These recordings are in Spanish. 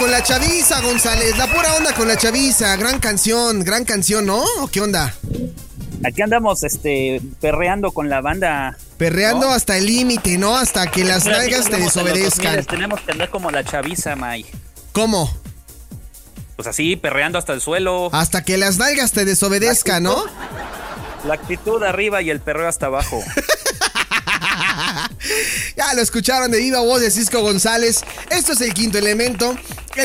con la chaviza, González. La pura onda con la chaviza. Gran canción, gran canción, ¿no? ¿O qué onda? Aquí andamos, este, perreando con la banda. Perreando hasta el límite, ¿no? Hasta que las nalgas te desobedezcan. Tenemos que andar como la chaviza, May. ¿Cómo? Pues así, perreando hasta el suelo. Hasta que las nalgas te desobedezcan, ¿no? La actitud arriba y el perreo hasta abajo. ya lo escucharon de viva voz de Cisco González. Esto es el quinto elemento.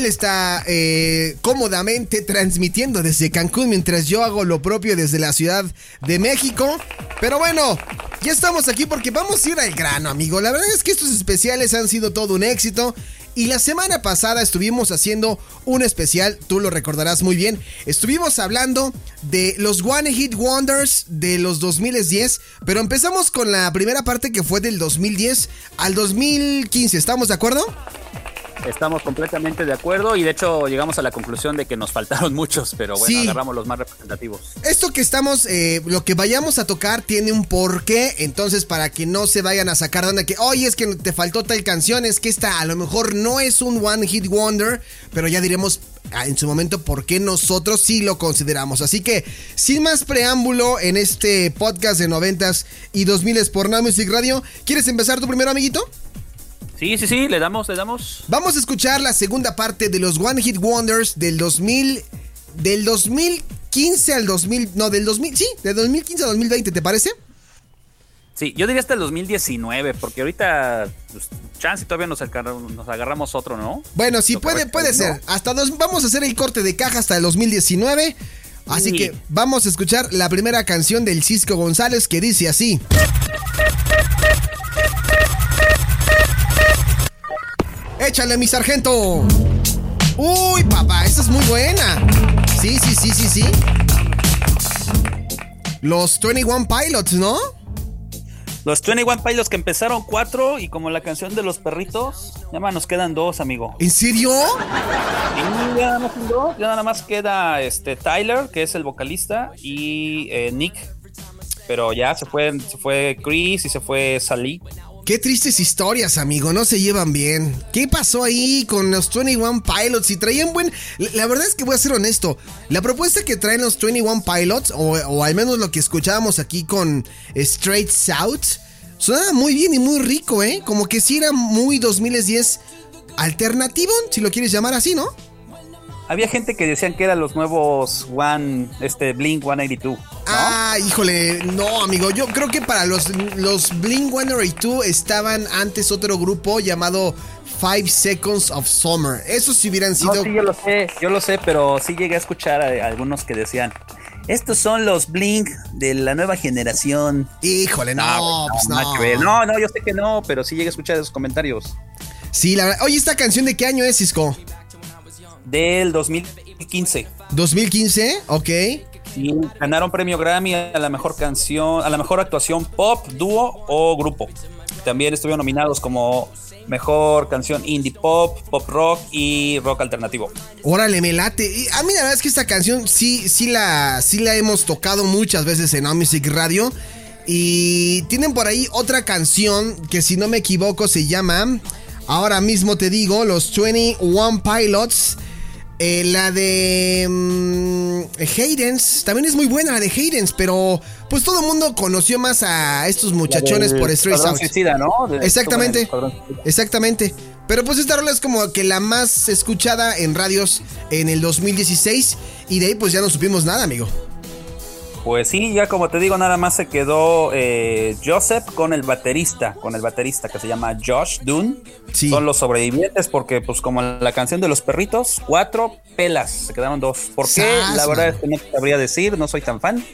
Está eh, cómodamente transmitiendo desde Cancún mientras yo hago lo propio desde la Ciudad de México. Pero bueno, ya estamos aquí porque vamos a ir al grano, amigo. La verdad es que estos especiales han sido todo un éxito. Y la semana pasada estuvimos haciendo un especial, tú lo recordarás muy bien. Estuvimos hablando de los One Hit Wonders de los 2010, pero empezamos con la primera parte que fue del 2010 al 2015. ¿Estamos de acuerdo? Estamos completamente de acuerdo y de hecho llegamos a la conclusión de que nos faltaron muchos, pero bueno, agarramos los más representativos. Esto que estamos, eh, lo que vayamos a tocar tiene un porqué, entonces para que no se vayan a sacar de onda que, oye, es que te faltó tal canción, es que esta a lo mejor no es un One Hit Wonder, pero ya diremos ah, en su momento por qué nosotros sí lo consideramos. Así que, sin más preámbulo en este podcast de noventas y 2000 por Now Music Radio, ¿quieres empezar tu primero, amiguito? Sí, sí, sí, le damos, le damos. Vamos a escuchar la segunda parte de los One Hit Wonders del 2000 del 2015 al 2000, no, del 2000, sí, del 2015 al 2020, ¿te parece? Sí, yo diría hasta el 2019, porque ahorita pues, chance todavía nos, nos, agarramos otro, ¿no? Bueno, sí, puede, puede ser. Hasta dos, vamos a hacer el corte de caja hasta el 2019. Así que vamos a escuchar la primera canción del Cisco González que dice así. Échale, mi sargento. Uy, papá, esta es muy buena. Sí, sí, sí, sí, sí. Los 21 Pilots, ¿no? Los 21 Pilots que empezaron cuatro y como la canción de los perritos, ya más nos quedan dos, amigo. ¿En serio? ya, nada más queda este Tyler, que es el vocalista, y eh, Nick. Pero ya se fue, se fue Chris y se fue Sally. Qué tristes historias, amigo, no se llevan bien. ¿Qué pasó ahí con los 21 Pilots? Si traían buen... La verdad es que voy a ser honesto. La propuesta que traen los 21 Pilots, o, al menos lo que escuchábamos aquí con Straight South, sonaba muy bien y muy rico, ¿eh? Como que sí era muy 2010 alternativo, si lo quieres llamar así, ¿no? Había gente que decían que eran los nuevos One, este Blink 182. Ah, híjole, no, amigo. Yo creo que para los, los Blink 182 estaban antes otro grupo llamado Five Seconds of Summer. Esos si hubieran sido. No, sí, yo lo sé, yo lo sé, pero sí llegué a escuchar a algunos que decían. Estos son los Blink de la nueva generación. Híjole, no, pues no. No, no, yo sé que no, pero sí llegué a escuchar esos comentarios. Sí, la verdad. Oye, ¿esta canción de qué año es, Cisco? Del 2015. ¿2015? Ok. Y ganaron premio Grammy a la mejor canción, a la mejor actuación pop, dúo o grupo. También estuvieron nominados como mejor canción indie pop, pop rock y rock alternativo. Órale, me late. a mí la verdad es que esta canción sí, sí, la, sí la hemos tocado muchas veces en Music Radio. Y tienen por ahí otra canción que si no me equivoco se llama, ahora mismo te digo, los 21 Pilots. Eh, la de mm, Haydens, también es muy buena la de Haydens, pero pues todo el mundo conoció más a estos muchachones por Stray Sound. ¿no? exactamente, exactamente. Pero pues esta rola es como que la más escuchada en radios en el 2016 y de ahí pues ya no supimos nada, amigo. Pues sí, ya como te digo, nada más se quedó eh, Joseph con el baterista, con el baterista que se llama Josh Dune. Son los sobrevivientes porque, pues como la canción de los perritos, cuatro pelas, se quedaron dos. ¿Por qué? la verdad es que no te sabría decir, no soy tan fan.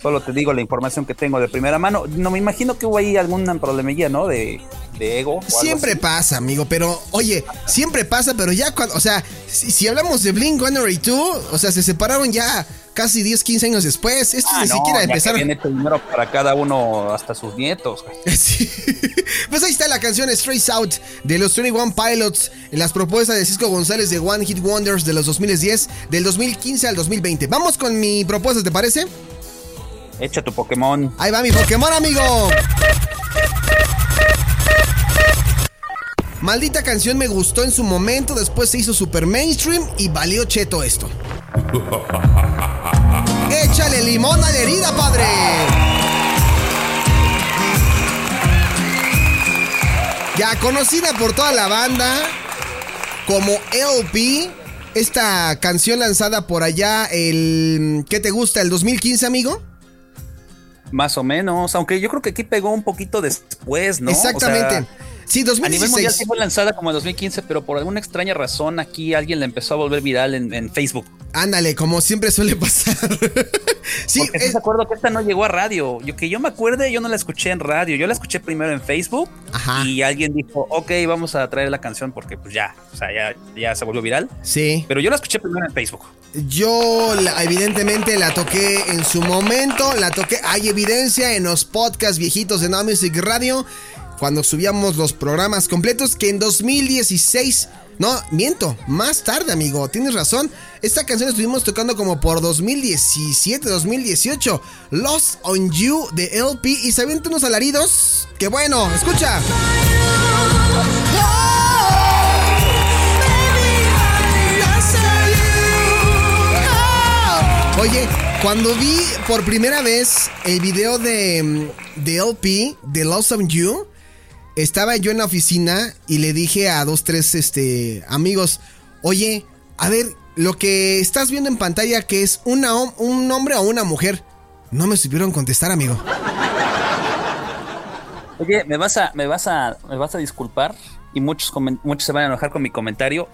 Solo te digo la información que tengo de primera mano. No me imagino que hubo ahí algún problemilla, ¿no? De, ego. siempre pasa, amigo, pero oye, siempre pasa, pero ya cuando, o sea, si, hablamos de Blink 182, o sea, se separaron ya casi 10, 15 años después. Esto ah, ni siquiera empezaron. Tiene dinero para cada uno, hasta sus nietos. Pues ahí está la canción Straight Out de los 21 Pilots, en las propuestas de Cisco González de One Hit Wonders de los 2010, del 2015 al 2020. Vamos con mi propuesta, ¿te parece? Echa tu Pokémon. Ahí va mi Pokémon, amigo. Maldita canción me gustó en su momento, después se hizo super mainstream y valió cheto esto. Échale limón a la herida, padre. Ya conocida por toda la banda como LP, esta canción lanzada por allá el ¿qué te gusta? el 2015, amigo? Más o menos, aunque yo creo que aquí pegó un poquito después, ¿no? Exactamente. Sí, 2016. A nivel mundial fue lanzada como en 2015, pero por alguna extraña razón aquí alguien la empezó a volver viral en, Facebook. Ándale, como siempre suele pasar. sí, es... acuerdo que esta no llegó a radio. Yo que yo me acuerde, yo no la escuché en radio. Yo la escuché primero en Facebook. Ajá. Y alguien dijo, ok, vamos a traer la canción porque pues ya, o sea, ya, ya se volvió viral. Sí. Pero yo la escuché primero en Facebook. Yo evidentemente la toqué en su momento, la toqué, hay evidencia en los podcasts viejitos de No Music Radio cuando subíamos los programas completos que en 2016, no, miento, más tarde, amigo, tienes razón. Esta canción estuvimos tocando como por 2017, 2018. Lost on You de LP y se unos alaridos. Que bueno, escucha. Oye, cuando vi por primera vez el video de, de LP, de Lost on You, estaba yo en la oficina y le dije a dos, tres este, amigos, oye, a ver, lo que estás viendo en pantalla que es una, un hombre o una mujer. No me supieron contestar, amigo. Oye, me vas a, me vas a, me vas a disculpar y muchos, muchos se van a enojar con mi comentario,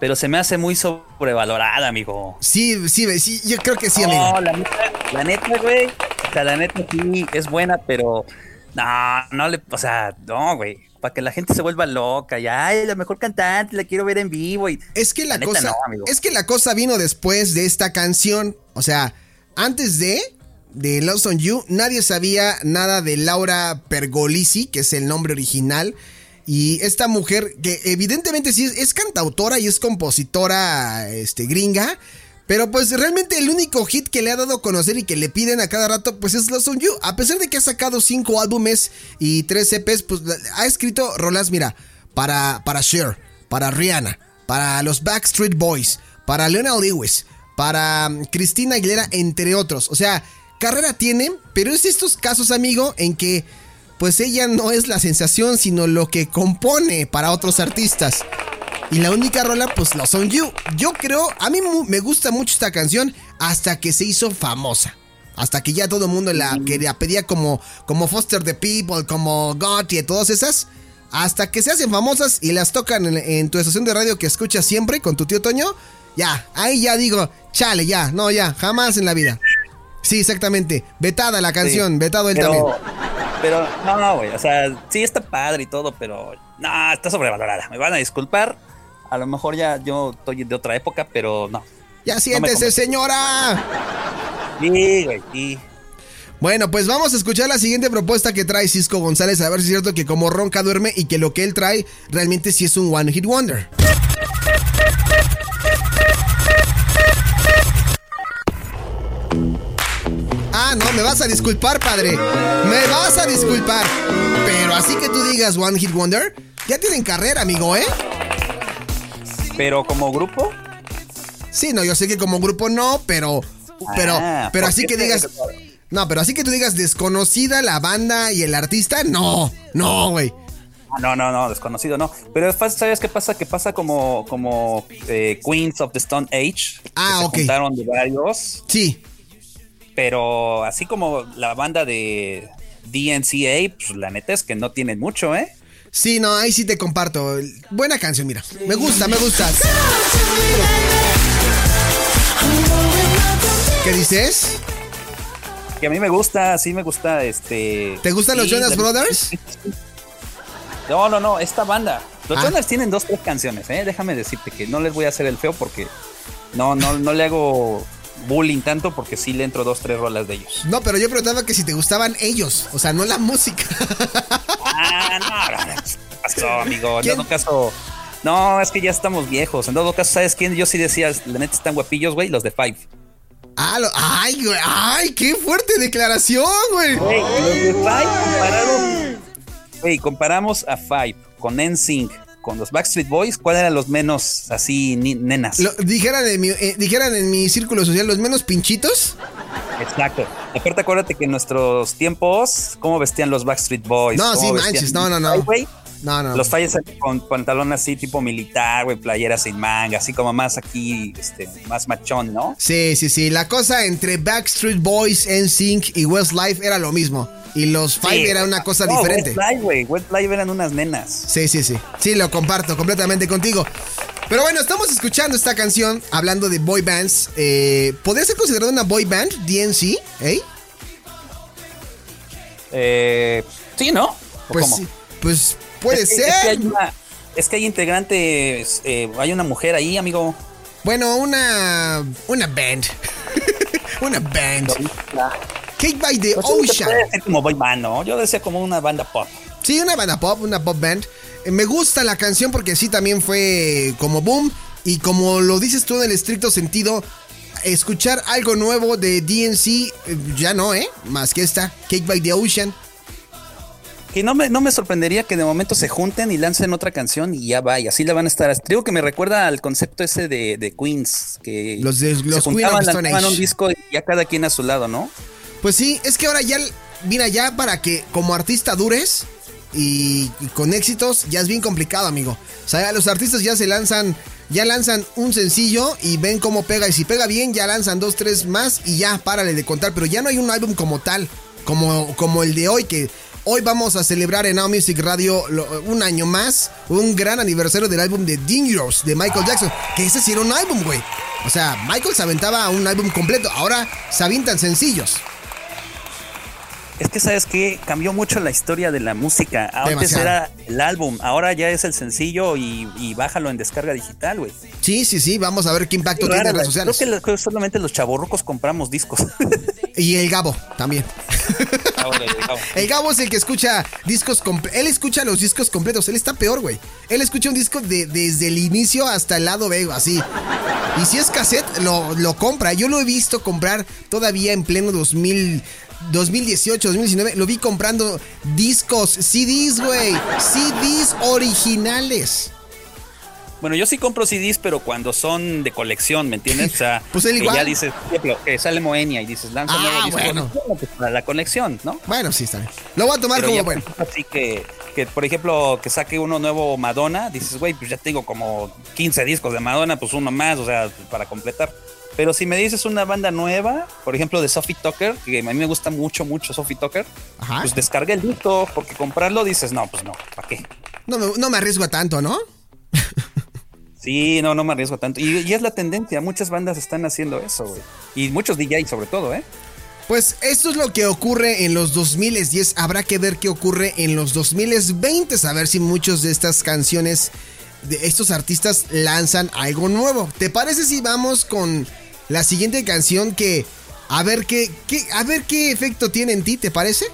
pero se me hace muy sobrevalorada, amigo. Sí, sí, sí, yo creo que sí, amigo. No, la la neta, güey. O sea, la neta sí es buena, pero no, no le, o sea, no, güey. Para que la gente se vuelva loca y ay, la mejor cantante, la quiero ver en vivo. Y, es que la, cosa, es que la cosa vino después de esta canción. O sea, antes de de Lost on You, nadie sabía nada de Laura Pergolisi, que es el nombre original. Y esta mujer, que evidentemente sí es, es cantautora y es compositora este, gringa, pero pues realmente el único hit que le ha dado a conocer y que le piden a cada rato pues es Lost on You. A pesar de que ha sacado cinco álbumes y tres EPs, pues ha escrito rolas, mira, para, para Cher, para Rihanna, para los Backstreet Boys, para Lionel Lewis, para um, Cristina Aguilera, entre otros. O sea, carrera tiene, pero es estos casos, amigo, en que pues ella no es la sensación, sino lo que compone para otros artistas. Y la única rola, pues lo son You. Yo creo, a mí me gusta mucho esta canción hasta que se hizo famosa. Hasta que ya todo el mundo la, que la pedía como, como Foster the People, como Gotti y todas esas. Hasta que se hacen famosas y las tocan en, tu estación de radio que escuchas siempre con tu tío Toño. Ya, ahí ya digo, chale, ya, no, ya, jamás en la vida. Sí, exactamente. Vetada la canción, vetado él también. Pero, no, güey, o sea, sí está padre y todo, pero no, está sobrevalorada. Me van a disculpar. A lo mejor ya yo estoy de otra época, pero no. Ya siéntese, señora. Sí, güey, sí. Bueno, pues vamos a escuchar la siguiente propuesta que trae Cisco González, a ver si es cierto que como ronca duerme y que lo que él trae realmente sí es un One Hit Wonder. Ah, no, me vas a disculpar, padre. Me vas a disculpar. Pero así que tú digas One Hit Wonder, ya tienen carrera, amigo, ¿eh? Pero como grupo. Sí, no, yo sé que como grupo no, pero. Pero, ah, pero así que digas. No, pero así que tú digas desconocida la banda y el artista, no, no, güey. Ah, no, no, no, desconocido no. Pero ¿sabes qué pasa? Que pasa como, como eh, Queens of the Stone Age. Ah, que Se de varios. Sí. Pero así como la banda de DNCA, pues la neta es que no tienen mucho, ¿eh? Sí, no, ahí sí te comparto. Buena canción, mira. Me gusta, me gusta. ¿Qué dices? Que a mí me gusta, sí me gusta, este... ¿Te gustan los Jonas Brothers? No, no, no, esta banda. Los ah. Jonas tienen dos, tres canciones, ¿eh? Déjame decirte que no les voy a hacer el feo porque no, no, no le hago bullying tanto porque sí le entro dos, tres rolas de ellos. No, pero yo preguntaba que si te gustaban ellos, o sea, no la música. Ah, no, no, pasó, amigo. En todo caso, no, es que ya estamos viejos. En todo caso, ¿sabes quién? Yo sí decía, la neta están guapillos, güey, los de Five. Ah, ay, güey, ay, qué fuerte declaración, güey. Güey, los de Five compararon. Güey, comparamos a Five con NSYNC, con los Backstreet Boys, ¿cuáles eran los menos así nenas? dijeran, en mi, eh, dijeran en mi círculo social, los menos pinchitos. Exacto. Aparte, acuérdate que en nuestros tiempos, ¿cómo vestían los Backstreet Boys? No, sí, manches, no, no, no. No, no. Los falles con pantalón así tipo militar, güey, playera sin manga, así como más aquí, este, más machón, ¿no? Sí, sí, sí. La cosa entre Backstreet Boys, NSYNC y Westlife era lo mismo. Y los Five era una cosa diferente. Westlife, güey. Westlife eran unas nenas. Sí, sí, sí. Sí, lo comparto completamente contigo. Pero bueno, estamos escuchando esta canción hablando de boy bands. Eh, ¿Podría ser considerada una boy band, DNC? ¿Eh? eh sí, ¿no? Pues, pues puede ser. Es que, hay integrantes, eh, hay una mujer ahí, amigo. Bueno, una. Una band. una band. Cake by the pues Ocean. como boy band, ¿no? Yo decía como una banda pop. Sí, una banda pop, una pop band. Eh, me gusta la canción porque sí también fue como boom. Y como lo dices tú en el estricto sentido, escuchar algo nuevo de DNC, eh, ya no, ¿eh? Más que esta, Cake by the Ocean. Que no me, no me sorprendería que de momento se junten y lancen otra canción y ya va, y así la van a estar. Digo que me recuerda al concepto ese de, Queens, que los, de, los se juntaban, un disco y ya cada quien a su lado, ¿no? Pues sí, es que ahora ya, mira, ya para que como artista dures y, con éxitos, ya es bien complicado, amigo. O sea, los artistas ya se lanzan, ya lanzan un sencillo y ven cómo pega. Y si pega bien, ya lanzan dos, tres más y ya, párale de contar. Pero ya no hay un álbum como tal, como, como el de hoy, que hoy vamos a celebrar en Now Music Radio un año más, un gran aniversario del álbum de Dangerous de Michael Jackson. Que ese sí era un álbum, güey. O sea, Michael se aventaba un álbum completo, ahora se avientan sencillos. Es que, ¿sabes qué? Cambió mucho la historia de la música. Antes era el álbum, ahora ya es el sencillo y, bájalo en descarga digital, güey. Sí, sí, sí, vamos a ver qué impacto tiene en redes sociales. Creo que solamente los chavorrucos compramos discos. y el Gabo también. El Gabo es el que escucha discos Él escucha los discos completos. Él está peor, güey. Él escucha un disco desde el inicio hasta el lado B, así. Y si es cassette, lo, lo compra. Yo lo he visto comprar todavía en pleno 2000. 2018, 2019, lo vi comprando discos, CDs, güey. CDs originales. Bueno, yo sí compro CDs, pero cuando son de colección, ¿me entiendes? O sea, pues él igual. ya dices, que sale Moenia y dices, lanza ah, bueno. Para la colección, ¿no? Bueno, sí, está bien. Lo voy a tomar como bueno. Así que, que, por ejemplo, que saque uno nuevo Madonna, dices, güey, pues ya tengo como 15 discos de Madonna, pues uno más, o sea, para completar. Pero si me dices una banda nueva, por ejemplo de Sophie Tucker, que a mí me gusta mucho, mucho Sophie Tucker, pues descarga el disco, porque comprarlo dices, no, pues no, ¿para qué? No me, no me arriesgo tanto, ¿no? sí, no, no me arriesgo tanto. Y, es la tendencia, muchas bandas están haciendo eso, güey. Y muchos DJs sobre todo, ¿eh? Pues esto es lo que ocurre en los 2010. Habrá que ver qué ocurre en los 2020. A ver si muchos de estas canciones de estos artistas lanzan algo nuevo. ¿Te parece si vamos con la siguiente canción que a ver qué, a ver qué efecto tiene en ti, ¿te parece?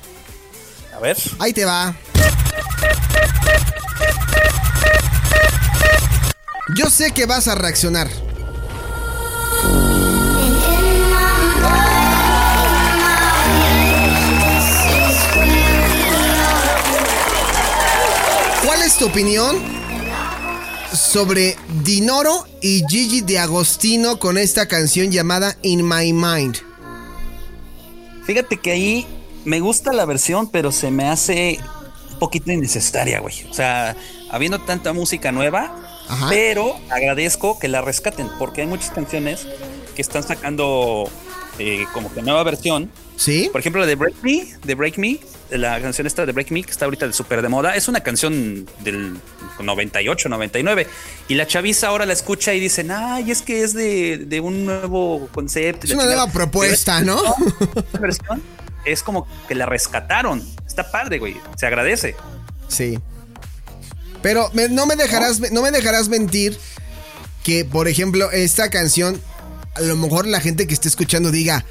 A ver. Ahí te va. Yo sé que vas a reaccionar. ¿Cuál es tu opinión sobre Dinoro y Gigi de Agostino con esta canción llamada In My Mind. Fíjate que ahí me gusta la versión, pero se me hace un poquito innecesaria, güey. O sea, habiendo tanta música nueva, pero agradezco que la rescaten, porque hay muchas canciones que están sacando eh, como que nueva versión. Sí. Por ejemplo, la de Break Me, de Break Me, la canción esta de Break Me, que está ahorita de súper de moda, es una canción del 98, 99. Y la chaviza ahora la escucha y dicen, ay, es que es de, un nuevo concepto. Es una nueva propuesta, ¿no? versión es como que la rescataron. Está padre, güey. Se agradece. Sí. Pero no, me dejarás, no me dejarás mentir que, por ejemplo, esta canción, a lo mejor la gente que esté escuchando diga,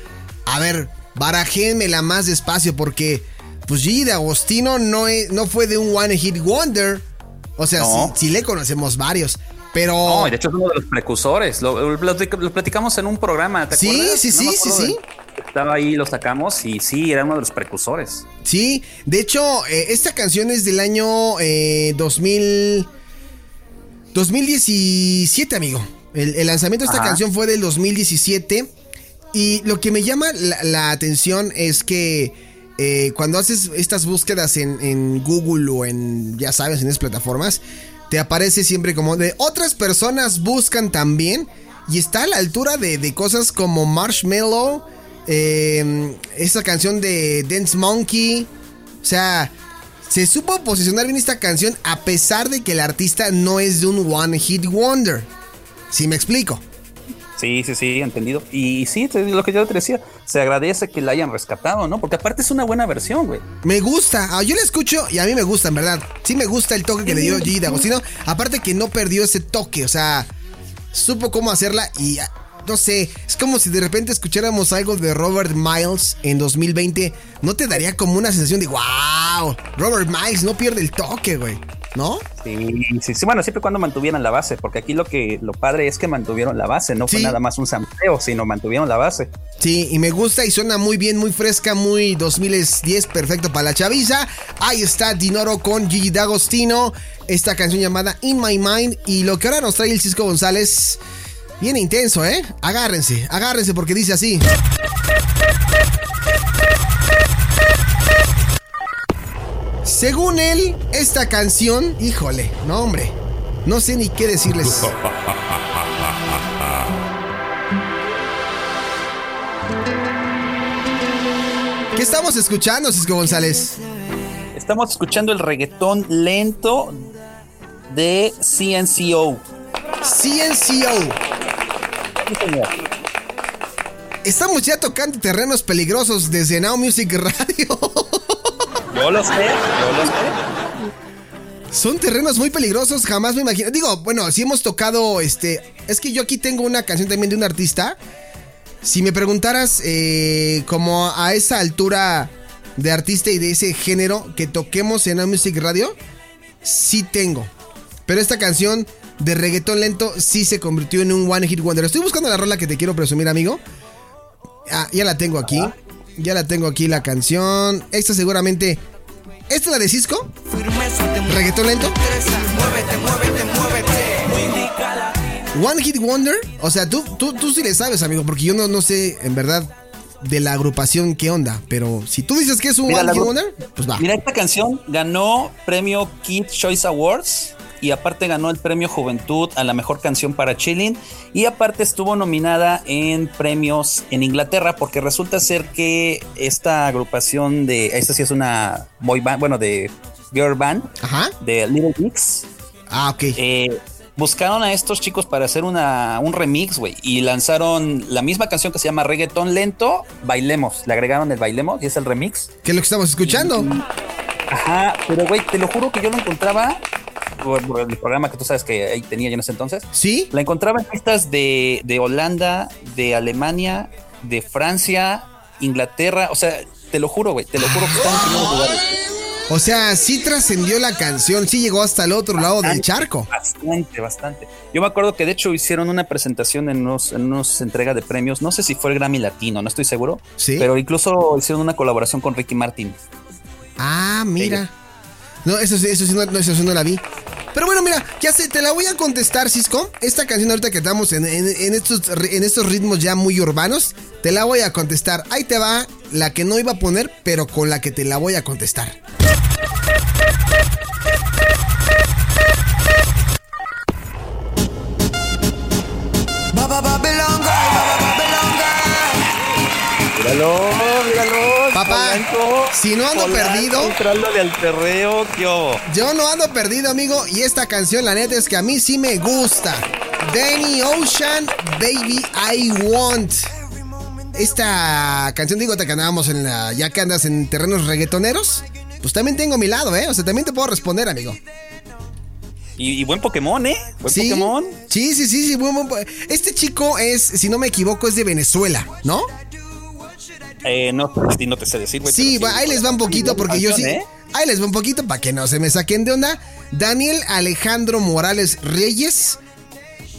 a ver, barajémela más despacio porque pues Gigi de Agostino no, no fue de un One Hit Wonder. O sea, sí, le conocemos varios. Pero. No, de hecho es uno de los precursores. Lo, platicamos en un programa, ¿te sí, acuerdas? Sí, sí, sí, sí. Estaba ahí, lo sacamos y sí, era uno de los precursores. Sí, de hecho, eh, esta canción es del año 2000. Eh, 2017, amigo. El, lanzamiento de esta canción fue del 2017. Y lo que me llama la, atención es que eh, cuando haces estas búsquedas en, Google o en, ya sabes, en esas plataformas, te aparece siempre como de otras personas buscan también. Y está a la altura de, cosas como Marshmallow, eh, esa canción de Dance Monkey. O sea, se supo posicionar bien esta canción a pesar de que el artista no es de un One Hit Wonder. ¿Sí me explico? Sí, sí, sí, entendido. Y sí, lo que yo te decía, se agradece que la hayan rescatado, ¿no? Porque aparte es una buena versión, güey. Me gusta, ah, yo la escucho y a mí me gusta, en verdad. Sí me gusta el toque que le dio Gigi D'Agostino. Aparte que no perdió ese toque, o sea, supo cómo hacerla y no sé, es como si de repente escucháramos algo de Robert Miles en 2020. ¿No te daría como una sensación de wow? Robert Miles no pierde el toque, güey. ¿No? Sí, sí, sí, bueno, siempre cuando mantuvieran la base, porque aquí lo que lo padre es que mantuvieron la base, no fue nada más un sampleo, sino mantuvieron la base. Sí, y me gusta y suena muy bien, muy fresca, muy 2010, perfecto para la chaviza. Ahí está Dinoro con Gigi D'Agostino, esta canción llamada In My Mind y lo que ahora nos trae el Cisco González Bien intenso, ¿eh? Agárrense, agárrense porque dice así. Según él, esta canción, híjole, no hombre, no sé ni qué decirles. ¿Qué estamos escuchando, Cisco González? Estamos escuchando el reggaetón lento de CNCO. CNCO. Estamos ya tocando terrenos peligrosos desde Now Music Radio. Yo lo sé, yo lo sé. Son terrenos muy peligrosos, jamás me imagino. Digo, bueno, si hemos tocado, este, es que yo aquí tengo una canción también de un artista. Si me preguntaras, eh, como a esa altura de artista y de ese género que toquemos en Now Music Radio, sí tengo. Pero esta canción de reggaetón lento sí se convirtió en un One Hit Wonder. Estoy buscando la rola que te quiero presumir, amigo. Ah, ya la tengo aquí. Ya la tengo aquí la canción. Esta seguramente. ¿Esta es la de Cisco? ¿Reggaetón lento? One Hit Wonder. O sea, tú, tú, tú sí le sabes, amigo, porque yo no, no sé, en verdad, de la agrupación qué onda. Pero si tú dices que es un One Hit Wonder, pues va. Mira, esta canción ganó premio Kid Choice Awards y aparte ganó el premio Juventud a la mejor canción para Chilling y aparte estuvo nominada en premios en Inglaterra porque resulta ser que esta agrupación de esta sí es una boy band, bueno, de girl band de Little Mix. Ah, ok. Eh, buscaron a estos chicos para hacer una, un remix, güey, y lanzaron la misma canción que se llama Reggaeton Lento, Bailemos. Le agregaron el Bailemos y es el remix. ¿Qué es lo que estamos escuchando? ajá, pero güey, te lo juro que yo lo encontraba el programa que tú sabes que ahí tenía yo en ese entonces. Sí. La encontraba en pistas de, de Holanda, de Alemania, de Francia, Inglaterra. O sea, te lo juro, güey, te lo juro que están en lugares. O sea, sí trascendió la canción, sí llegó hasta el otro lado del charco. Bastante, bastante. Yo me acuerdo que de hecho hicieron una presentación en unos, en unos entrega de premios, no sé si fue el Grammy Latino, no estoy seguro. Sí. Pero incluso hicieron una colaboración con Ricky Martin. Ah, mira. No, eso, eso, sí, no, eso sí no la vi. Pero bueno, mira, ya sé, te la voy a contestar, Cisco. Esta canción ahorita que estamos en, estos, en estos ritmos ya muy urbanos, te la voy a contestar. Ahí te va la que no iba a poner, pero con la que te la voy a contestar. Si no ando perdido. Yo no ando perdido, amigo. Y esta canción, la neta, es que a mí sí me gusta. Danny Ocean, Baby I Want. Esta canción, digo, te que andábamos en la. Ya que andas en terrenos reggaetoneros, pues también tengo mi lado, ¿eh? O sea, también te puedo responder, amigo. Y, buen Pokémon, ¿eh? Buen ¿Sí? Pokémon. Sí, sí, sí, sí. Buen, buen, este chico es, si no me equivoco, es de Venezuela, ¿no? Eh, no, no te sé decir, güey. Sí, ahí les va un poquito porque yo sí. ¿eh? Ahí les va un poquito para que no se me saquen de onda. Daniel Alejandro Morales Reyes,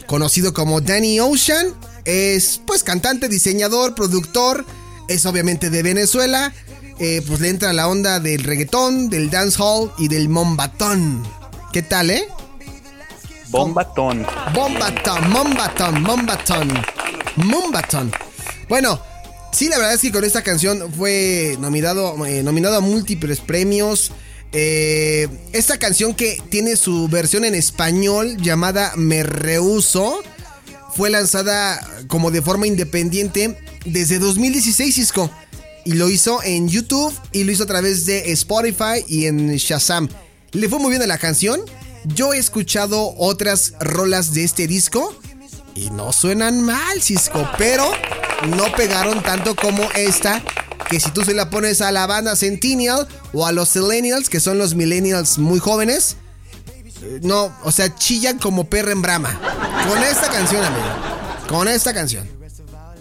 conocido como Danny Ocean, es pues cantante, diseñador, productor, es obviamente de Venezuela. Eh, pues le entra la onda del reggaetón, del dancehall y del mombatón. ¿Qué tal, eh? Bombatón. Bombatón, Mombatón, Mombatón. Mombatón. Bueno, sí, la verdad es que con esta canción fue nominado, eh, nominado a múltiples premios. Eh, esta canción que tiene su versión en español llamada Me Rehuso fue lanzada como de forma independiente desde 2016, Cisco. Y lo hizo en YouTube y lo hizo a través de Spotify y en Shazam. Le fue muy bien a la canción. Yo he escuchado otras rolas de este disco y no suenan mal, Cisco, pero no pegaron tanto como esta. Que si tú se la pones a la banda Centennial o a los Millennials, que son los Millennials muy jóvenes, eh, no, o sea, chillan como perra en brama. Con esta canción, amigo. Con esta canción.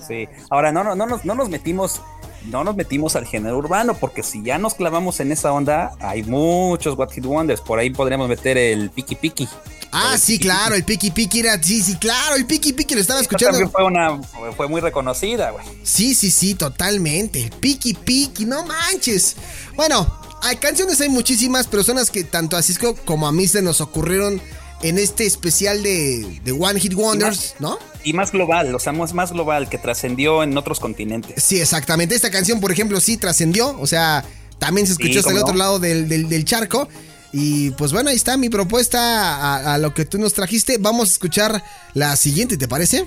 Sí. Ahora, no, no, no, nos, no nos metimos no nos metimos al género urbano, porque si ya nos clavamos en esa onda, hay muchos What Hit Wonders. Por ahí podríamos meter el Piki Piki. Ah, sí, claro, el Piki Piki era. Sí, sí, claro, el Piki Piki lo estaba escuchando. También fue, una, fue muy reconocida, güey. Sí, sí, sí, totalmente. El Piki Piki, no manches. Bueno, hay canciones, hay muchísimas, pero son las que tanto a Cisco como a mí se nos ocurrieron en este especial de, de One Hit Wonders, ¿no? Y más global, o sea, más global, que trascendió en otros continentes. Sí, exactamente. Esta canción, por ejemplo, sí trascendió, o sea, también se escuchó hasta el otro lado del, charco. Y pues bueno, ahí está mi propuesta a, lo que tú nos trajiste. Vamos a escuchar la siguiente, ¿te parece?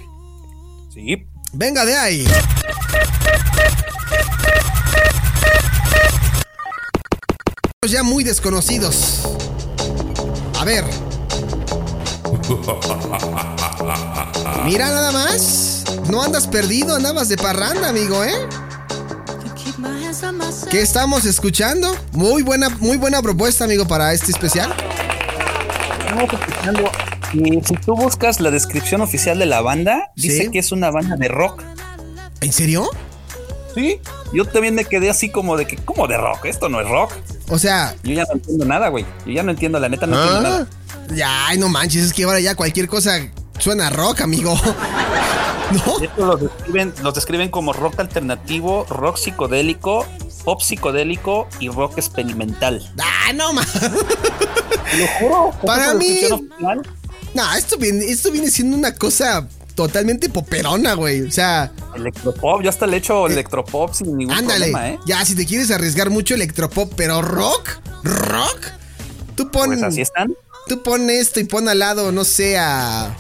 Sí. Venga de ahí. Ya muy desconocidos. A ver. Mira nada más. No andas perdido, andabas de parranda, amigo, ¿eh? ¿Qué estamos escuchando? Muy buena, muy buena propuesta, amigo, para este especial. Estamos escuchando. Y si tú buscas la descripción oficial de la banda, dice que es una banda de rock. ¿En serio? Sí. Yo también me quedé así como de que, ¿cómo de rock? Esto no es rock. O sea. Yo ya no entiendo nada, güey. Yo ya no entiendo, la neta no entiendo ¿Ah? nada. Ya, ay, no manches, es que ahora ya cualquier cosa suena rock, amigo. ¿No? los describen, los describen como rock alternativo, rock psicodélico, pop psicodélico y rock experimental. Ah, no más. Lo juro. Para mí. No, esto viene, esto viene siendo una cosa totalmente poperona, güey. O sea. Electropop, yo hasta le echo eh, electropop sin ningún ándale, problema, ¿eh? Ya, si te quieres arriesgar mucho electropop, pero rock, rock. Tú pones. Pues así están. Tú pon esto y pon al lado, no sé, a.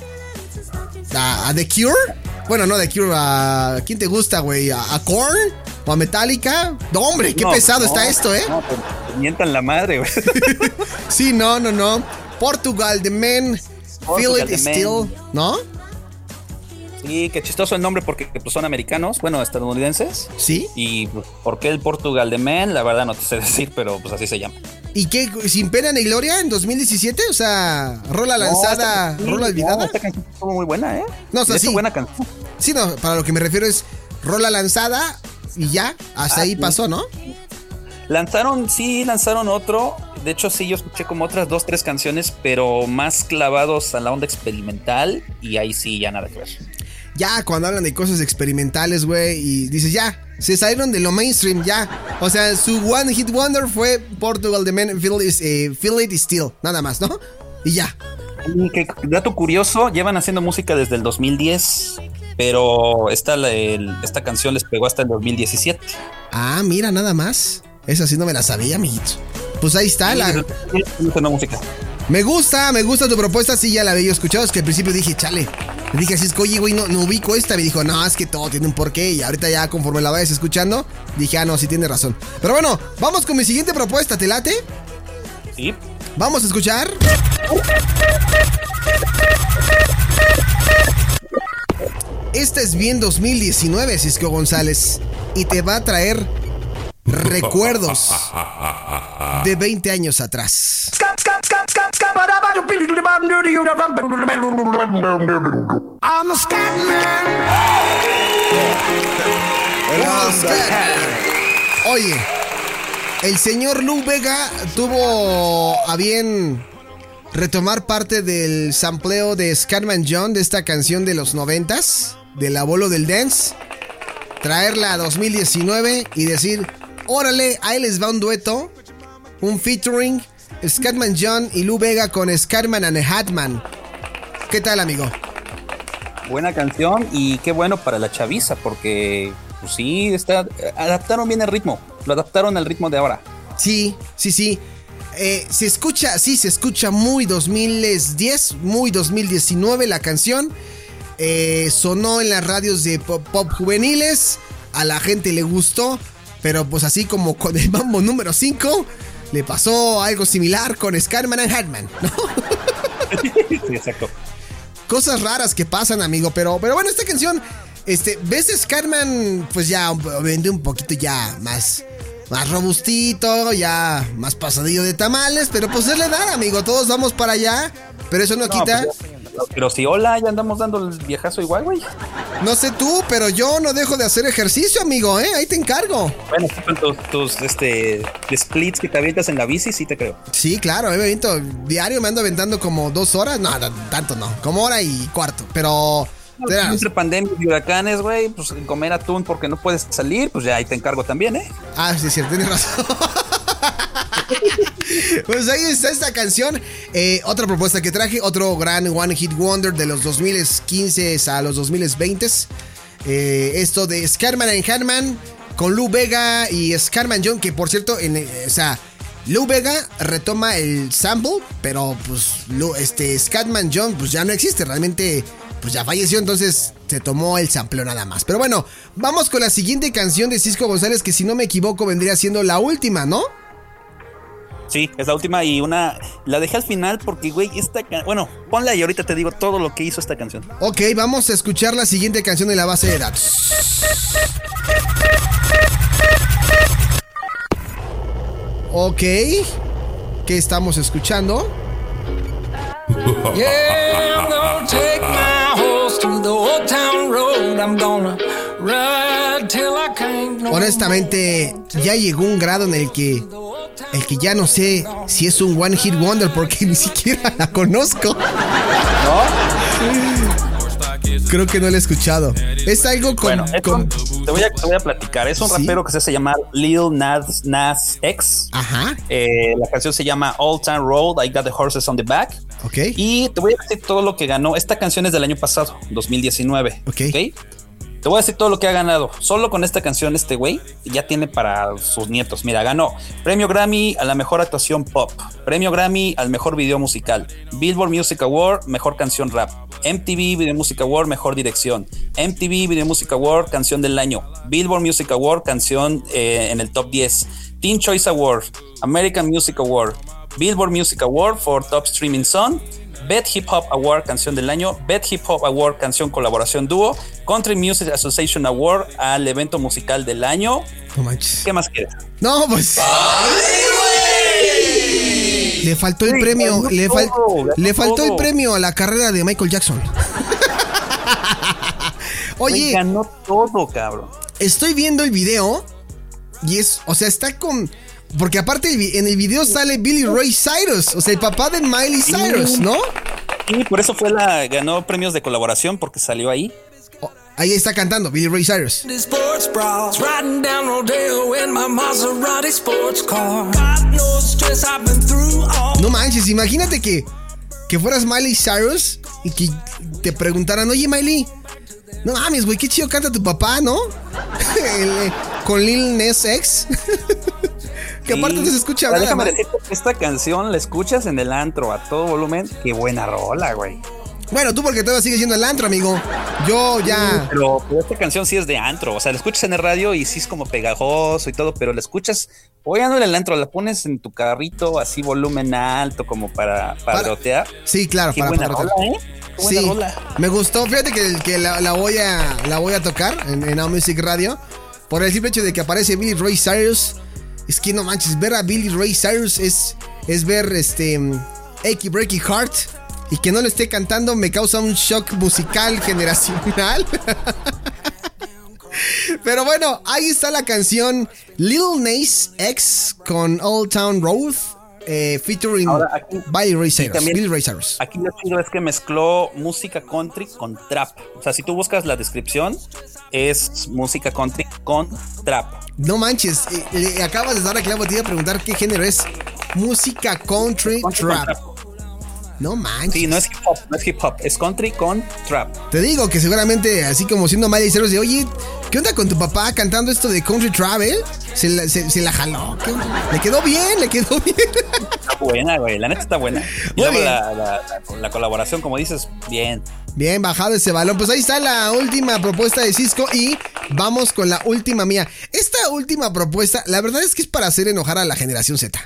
a, The Cure. Bueno, no The Cure, a. ¿Quién te gusta, güey? ¿A, Korn? ¿O a Metallica? No, hombre, qué pesado está esto, ¿eh? No, pues, mientan la madre, güey. sí, no, no, no. Portugal, The Men, Feel It Still, ¿no? Sí, qué chistoso el nombre porque pues, son americanos, bueno, estadounidenses. Sí. Y pues, ¿por qué el Portugal de Men? La verdad no te sé decir, pero pues así se llama. ¿Y qué? ¿Sin pena ni gloria en 2017? O sea, rola lanzada, rola olvidada. esta canción estuvo muy buena, ¿eh? No, o sea, sí. buena canción. Sí, no, para lo que me refiero es rola lanzada y ya, hasta ah, ahí pasó, ¿no? Lanzaron, sí, lanzaron otro. De hecho, sí, yo escuché como otras dos, tres canciones, pero más clavados a la onda experimental. Y ahí sí, ya nada que ver ya cuando hablan de cosas experimentales, güey, y dices, ya, se salieron de lo mainstream, ya. O sea, su One Hit Wonder fue Portugal The Men Feel, eh, Feel It Still, nada más, ¿no? Y ya. Que, dato curioso, llevan haciendo música desde el 2010, pero esta, esta canción les pegó hasta el 2017. Ah, mira, nada más. Esa sí no me la sabía, amiguito. Pues ahí está la. música. Me gusta, me gusta tu propuesta. Sí, ya la había escuchado. Es que al principio dije, chale. Le dije así, es que, oye, güey, no, ubico esta. Me dijo, no, es que todo tiene un porqué. Y ahorita ya, conforme la vayas escuchando, dije, ah, no, sí tiene razón. Pero bueno, vamos con mi siguiente propuesta. ¿Te late? Sí. Vamos a escuchar. Esta es bien 2019, Cisco González. Y te va a traer recuerdos de 20 años atrás. Oye, el señor Lou Vega tuvo a bien retomar parte del sampleo de Scatman John de esta canción de los noventas, del abuelo del dance, traerla a 2019 y decir, órale, ahí les va un dueto, un featuring Scatman John y Lou Vega con Scatman and Hatman. ¿Qué tal, amigo? Buena canción y qué bueno para la chaviza, porque pues sí, está, adaptaron bien el ritmo, lo adaptaron al ritmo de ahora. Sí, sí, sí. Eh, se escucha, sí, se escucha muy 2010, muy 2019 la canción. Eh, sonó en las radios de pop, juveniles, a la gente le gustó, pero pues así como con el mambo número 5, le pasó algo similar con Scarman and Hatman, ¿no? sí, exacto. Cosas raras que pasan, amigo, pero, pero bueno, esta canción, este, ves Scarman, pues ya vende un poquito ya más más robustito, ya más pasadillo de tamales, pero pues es la edad, amigo, todos vamos para allá, pero eso no, quita... Pues, pero si hola, ya andamos dando el viejazo igual, güey. No sé tú, pero yo no dejo de hacer ejercicio, amigo, ¿eh? Ahí te encargo. Bueno, con tus, tus este, splits que te avientas en la bici, sí te creo. Sí, claro, me aviento diario, me ando aventando como dos horas, no, tanto no, como hora y cuarto, pero... Entre pandemias y huracanes, güey, pues comer atún porque no puedes salir, pues ya ahí te encargo también, ¿eh? Ah, sí, cierto, tienes razón. pues ahí está esta canción. Eh, otra propuesta que traje, otro gran One Hit Wonder de los 2015 a los 2020. Eh, esto de Scarman and Harman con Lou Vega y Scarman John, que por cierto, en, eh, o sea, Lou Vega retoma el sample, pero pues este Scatman John pues ya no existe, realmente pues ya falleció, entonces se tomó el sampleo nada más. Pero bueno, vamos con la siguiente canción de Cisco González, que si no me equivoco vendría siendo la última, ¿no? Sí, es la última y una. La dejé al final porque, güey, esta. Bueno, ponla y ahorita te digo todo lo que hizo esta canción. Ok, vamos a escuchar la siguiente canción de la base de datos. Ok, ¿qué estamos escuchando? Honestamente, ya llegó un grado en el que el que ya no sé si es un one hit wonder porque ni siquiera la conozco. Creo que no la he escuchado. Es algo con. te, voy a, platicar. Es un rapero que se hace llamar Lil Nas, Nas X. Ajá. Eh, la canción se llama All Time Road. I Got the Horses on the Back. Ok. Y te voy a decir todo lo que ganó. Esta canción es del año pasado, 2019. Ok. okay? Te voy a decir todo lo que ha ganado. Solo con esta canción, este güey ya tiene para sus nietos. Mira, ganó premio Grammy a la mejor actuación pop, premio Grammy al mejor video musical, Billboard Music Award, mejor canción rap, MTV Video Music Award, mejor dirección, MTV Video Music Award, canción del año, Billboard Music Award, canción eh, en el top 10, Teen Choice Award, American Music Award, Billboard Music Award for Top Streaming Song Bet Hip Hop Award Canción del Año, Bet Hip Hop Award Canción Colaboración Dúo, Country Music Association Award al evento musical del año. No manches. ¿Qué más quieres? No, pues. Le faltó el premio, le, le faltó el premio a la carrera de Michael Jackson. Oye, ganó todo, cabrón. Estoy viendo el video y es, o sea, está con porque aparte en el video sale Billy Ray Cyrus, o sea, el papá de Miley Cyrus, ¿no? Sí, por eso fue la ganó premios de colaboración porque salió ahí. Oh, ahí está cantando Billy Ray Cyrus. No manches, imagínate que que fueras Miley Cyrus y que te preguntaran, "Oye, Miley, no mames, güey, qué chido canta tu papá, ¿no?" Eh, con Lil Nas X. que aparte no se escucha Déjame decirte esta canción la escuchas en el antro a todo volumen. Qué buena rola, güey. Bueno, tú porque todavía sigues siendo el antro, amigo. Yo ya. pero, esta canción sí es de antro. O sea, la escuchas en el radio y sí es como pegajoso y todo, pero la escuchas no en el antro, la pones en tu carrito así volumen alto como para, para, rotear. Sí, claro, Qué buena rola, ¿eh? Qué buena sí, me gustó. Fíjate que, que la, voy a, la voy a tocar en, en Now Music Radio por el simple hecho de que aparece Billy Ray Cyrus es que no manches, ver a Billy Ray Cyrus es, es ver este Achy Breaky Heart y que no le esté cantando me causa un shock musical generacional. Pero bueno, ahí está la canción Little Nas X con Old Town Road. Eh, featuring Billy Ray Cyrus, Billy Ray Cyrus. Aquí lo chido es que mezcló música country con trap. O sea, si tú buscas la descripción, es música country con trap. No manches, eh, le acabas de dar a clavo, te iba a preguntar qué género es. Música country, trap. No manches. Sí, no es hip hop, no es hip hop, es country con trap. Te digo que seguramente, así como siendo Miley Cyrus, de oye, ¿qué onda con tu papá cantando esto de country trap, eh? Se la, se, la jaló. Le quedó bien, le quedó bien. Está buena, güey, la neta está buena. Y la, la, colaboración, como dices, bien. Bien, bajado ese balón. Pues ahí está la última propuesta de Cisco y vamos con la última mía. Esta última propuesta, la verdad es que es para hacer enojar a la generación Z.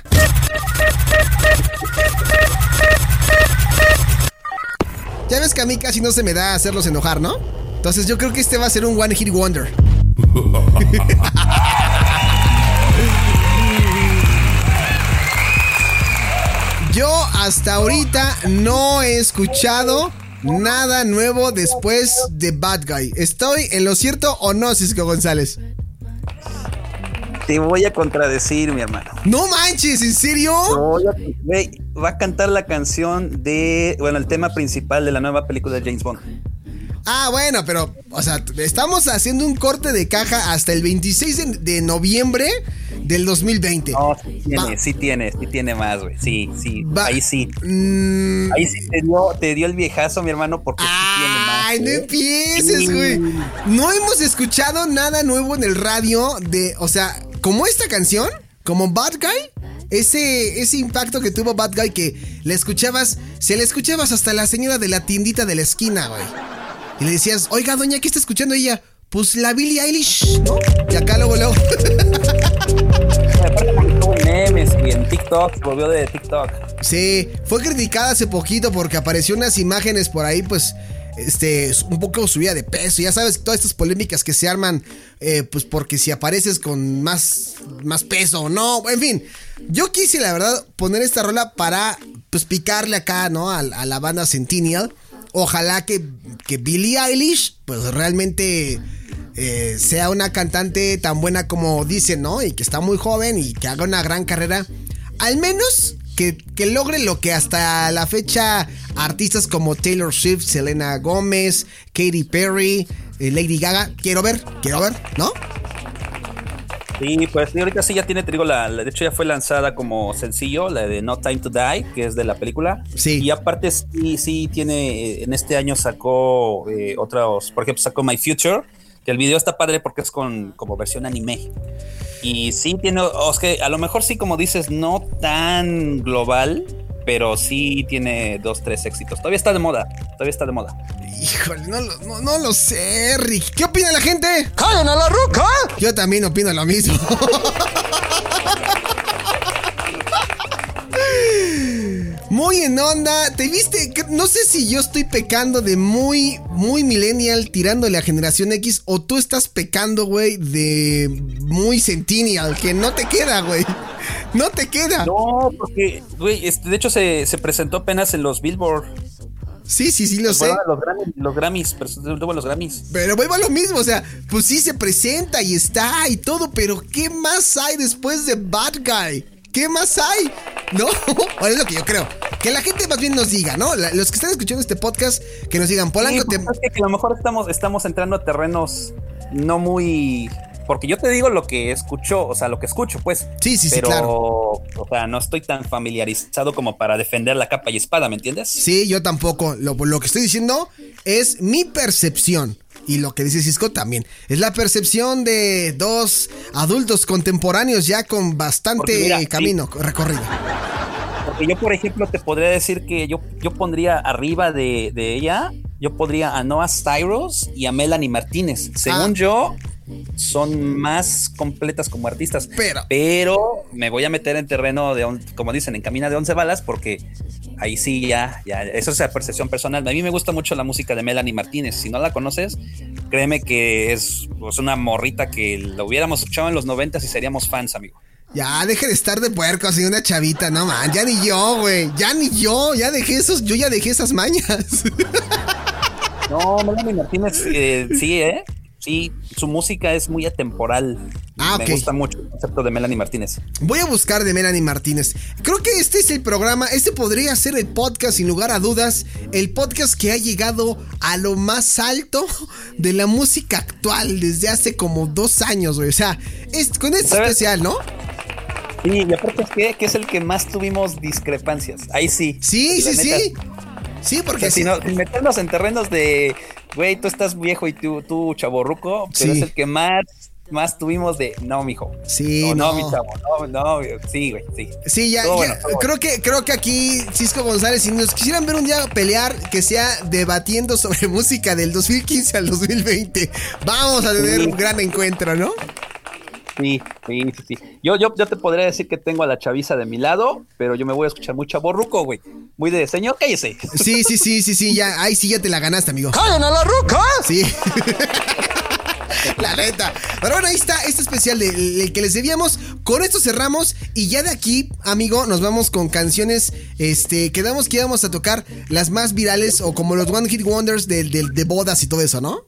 Ya ves que a mí casi no se me da hacerlos enojar, ¿no? Entonces yo creo que este va a ser un One Hit Wonder. Yo hasta ahorita no he escuchado nada nuevo después de Bad Guy. ¿Estoy en lo cierto o no, Cisco González? Te voy a contradecir, mi hermano. No manches, ¿en serio? va a cantar la canción de, bueno, el tema principal de la nueva película de James Bond. Ah, bueno, pero, o sea, estamos haciendo un corte de caja hasta el 26 de, noviembre del 2020. No, sí tiene, sí tiene, sí tiene más, güey. Sí, sí, ahí sí. Mm. Ahí sí te dio, te dio el viejazo, mi hermano, porque sí tiene más. Ay, no ¿eh? empieces, güey. No hemos escuchado nada nuevo en el radio de, o sea, como esta canción, como Bad Guy, ese, ese impacto que tuvo Bad Guy que le escuchabas, se le escuchabas hasta la señora de la tiendita de la esquina, güey. Y le decías, oiga, doña, ¿qué está escuchando ella? Pues la Billie Eilish, ¿no? Y acá luego, luego. memes y en TikTok, volvió de TikTok. Sí, fue criticada hace poquito porque apareció unas imágenes por ahí, pues este, un poco subida de peso. Ya sabes, todas estas polémicas que se arman, eh, pues porque si apareces con más, más peso o no. En fin, yo quise, la verdad, poner esta rola para, pues, picarle acá, ¿no? A, la banda Centennial. Ojalá que, que Billie Eilish, pues, realmente eh, sea una cantante tan buena como dicen, ¿no? Y que está muy joven y que haga una gran carrera. Al menos que, logre lo que hasta la fecha artistas como Taylor Swift, Selena Gómez, Katy Perry, eh, Lady Gaga, quiero ver, quiero ver, ¿no? Sí, pues ahorita sí ya tiene, te digo, la, de hecho ya fue lanzada como sencillo, la de No Time to Die, que es de la película. Sí. Y aparte sí, sí tiene, en este año sacó eh, otros, por ejemplo, sacó My Future, que el video está padre porque es con como versión anime. Y sí tiene, o que a lo mejor sí, como dices, no tan global, pero sí tiene dos, tres éxitos. Todavía está de moda, todavía está de moda. Híjole, no, no, no lo sé, Rick. ¿Qué opina la gente? ¡Callen a la ruca! Yo también opino lo mismo. Muy en onda. ¿Te viste? No sé si yo estoy pecando de muy, muy millennial tirándole a generación X o tú estás pecando, güey, de muy centennial, que no te queda, güey. No te queda. No, porque, güey, este, de hecho se, presentó apenas en los Billboard. Sí, sí, sí, lo sé. Los Grammys, los Grammys, pero los Grammys. Pero vuelvo a lo mismo, o sea, pues sí se presenta y está y todo, pero ¿qué más hay después de Bad Guy? ¿Qué más hay? ¿No? o es lo que yo creo. Que la gente más bien nos diga, ¿no? los que están escuchando este podcast, que nos digan, Polanco, te... Pues es que a lo mejor estamos, estamos entrando a terrenos no muy porque yo te digo lo que escucho, o sea, lo que escucho, pues. Sí, sí, sí, claro. O sea, no estoy tan familiarizado como para defender la capa y espada, ¿me entiendes? Sí, yo tampoco. Lo, lo que estoy diciendo es mi percepción. Y lo que dice Cisco también. Es la percepción de dos adultos contemporáneos ya con bastante camino recorrido. Porque yo, por ejemplo, te podría decir que yo, yo pondría arriba de, ella, yo podría a Noah Styros y a Melanie Martínez. Según ah. yo, son más completas como artistas. Pero, pero me voy a meter en terreno de, como dicen, en camina de 11 balas, porque ahí sí ya, ya, eso es la percepción personal. A mí me gusta mucho la música de Melanie Martínez. Si no la conoces, créeme que es pues, una morrita que lo hubiéramos escuchado en los 90 y seríamos fans, amigo. Ya, deje de estar de puerco así una chavita, no man, ya ni yo, güey, ya ni yo, ya dejé esos, yo ya dejé esas mañas. No, Melanie Martínez, eh, sí, ¿eh? Sí, su música es muy atemporal. Ah, Me gusta mucho el concepto de Melanie Martínez. Voy a buscar de Melanie Martínez. Creo que este es el programa, este podría ser el podcast, sin lugar a dudas, el podcast que ha llegado a lo más alto de la música actual desde hace como dos años, güey. O sea, es, con este especial, ¿no? Sí, y aparte es que, que, es el que más tuvimos discrepancias. Ahí sí. Sí, sí, sí. Sí, porque si no, meternos en terrenos de, güey, tú estás viejo y tú, tú chaborruco, pero es el que más más tuvimos de no, mijo. Sí, no. No, mi chavo, no, no, sí, güey, sí. Sí, ya, creo que creo que aquí Cisco González, si nos quisieran ver un día pelear que sea debatiendo sobre música del 2015 al 2020, vamos a tener un gran encuentro, ¿no? Sí, sí, sí, Yo, yo, yo te podría decir que tengo a la chaviza de mi lado, pero yo me voy a escuchar muy chaborruco, güey. Muy de señor, cállese. Sí, sí, sí, sí, sí, ya, ahí sí ya te la ganaste, amigo. ¡Callen a la ruca! Sí. La neta. Pero bueno, ahí está este especial del que les debíamos. Con esto cerramos y ya de aquí, amigo, nos vamos con canciones este, quedamos que íbamos a tocar las más virales o como los One Hit Wonders de, de bodas y todo eso, ¿no?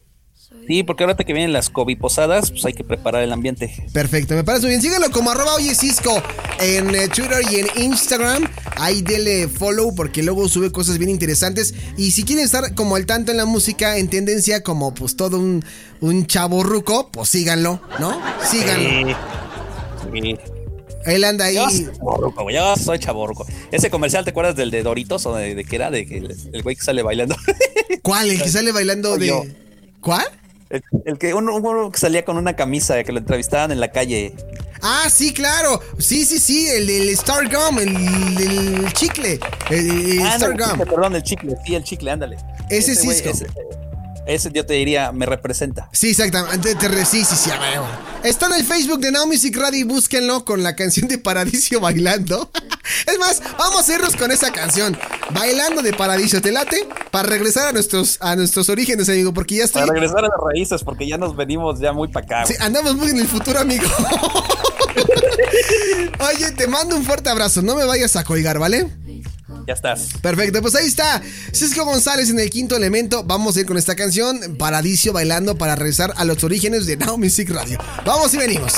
Sí, porque ahora que vienen las COVID posadas, pues hay que preparar el ambiente. Perfecto, me parece muy bien. Síganlo como arroba oye Cisco en eh, Twitter y en Instagram. Ahí dele follow porque luego sube cosas bien interesantes. Y si quieren estar como al tanto en la música, en tendencia, como pues todo un, un chavo ruco, pues síganlo, ¿no? Síganlo. Sí. Él anda ahí. Yo soy chaborruco, yo soy chaborruco. Ese comercial, ¿te acuerdas del de Doritos o de, de qué era? De que el, güey que sale bailando. ¿Cuál? El que sale bailando de. ¿Cuál? El, que uno, que salía con una camisa que lo entrevistaban en la calle. Ah, sí, claro. Sí, sí, sí, el del Star Gum, el, chicle. El, Star Gum. perdón, el chicle, sí, el chicle, ándale. Ese, sí ese, yo te diría, me representa. Sí, exactamente. sí, sí, sí, Está en el Facebook de Now Music Radio y búsquenlo con la canción de Paradiso bailando. es más, vamos a irnos con esa canción. Bailando de Paradiso, ¿te late? Para regresar a nuestros, a nuestros orígenes, amigo, porque ya estoy... Para regresar a las raíces, porque ya nos venimos ya muy para acá. Sí, andamos muy en el futuro, amigo. Oye, te mando un fuerte abrazo. No me vayas a colgar, ¿vale? Ya estás. Perfecto, pues ahí está. Cisco González en el quinto elemento. Vamos a ir con esta canción, Paradiso bailando para regresar a los orígenes de Now Music Radio. Vamos y venimos.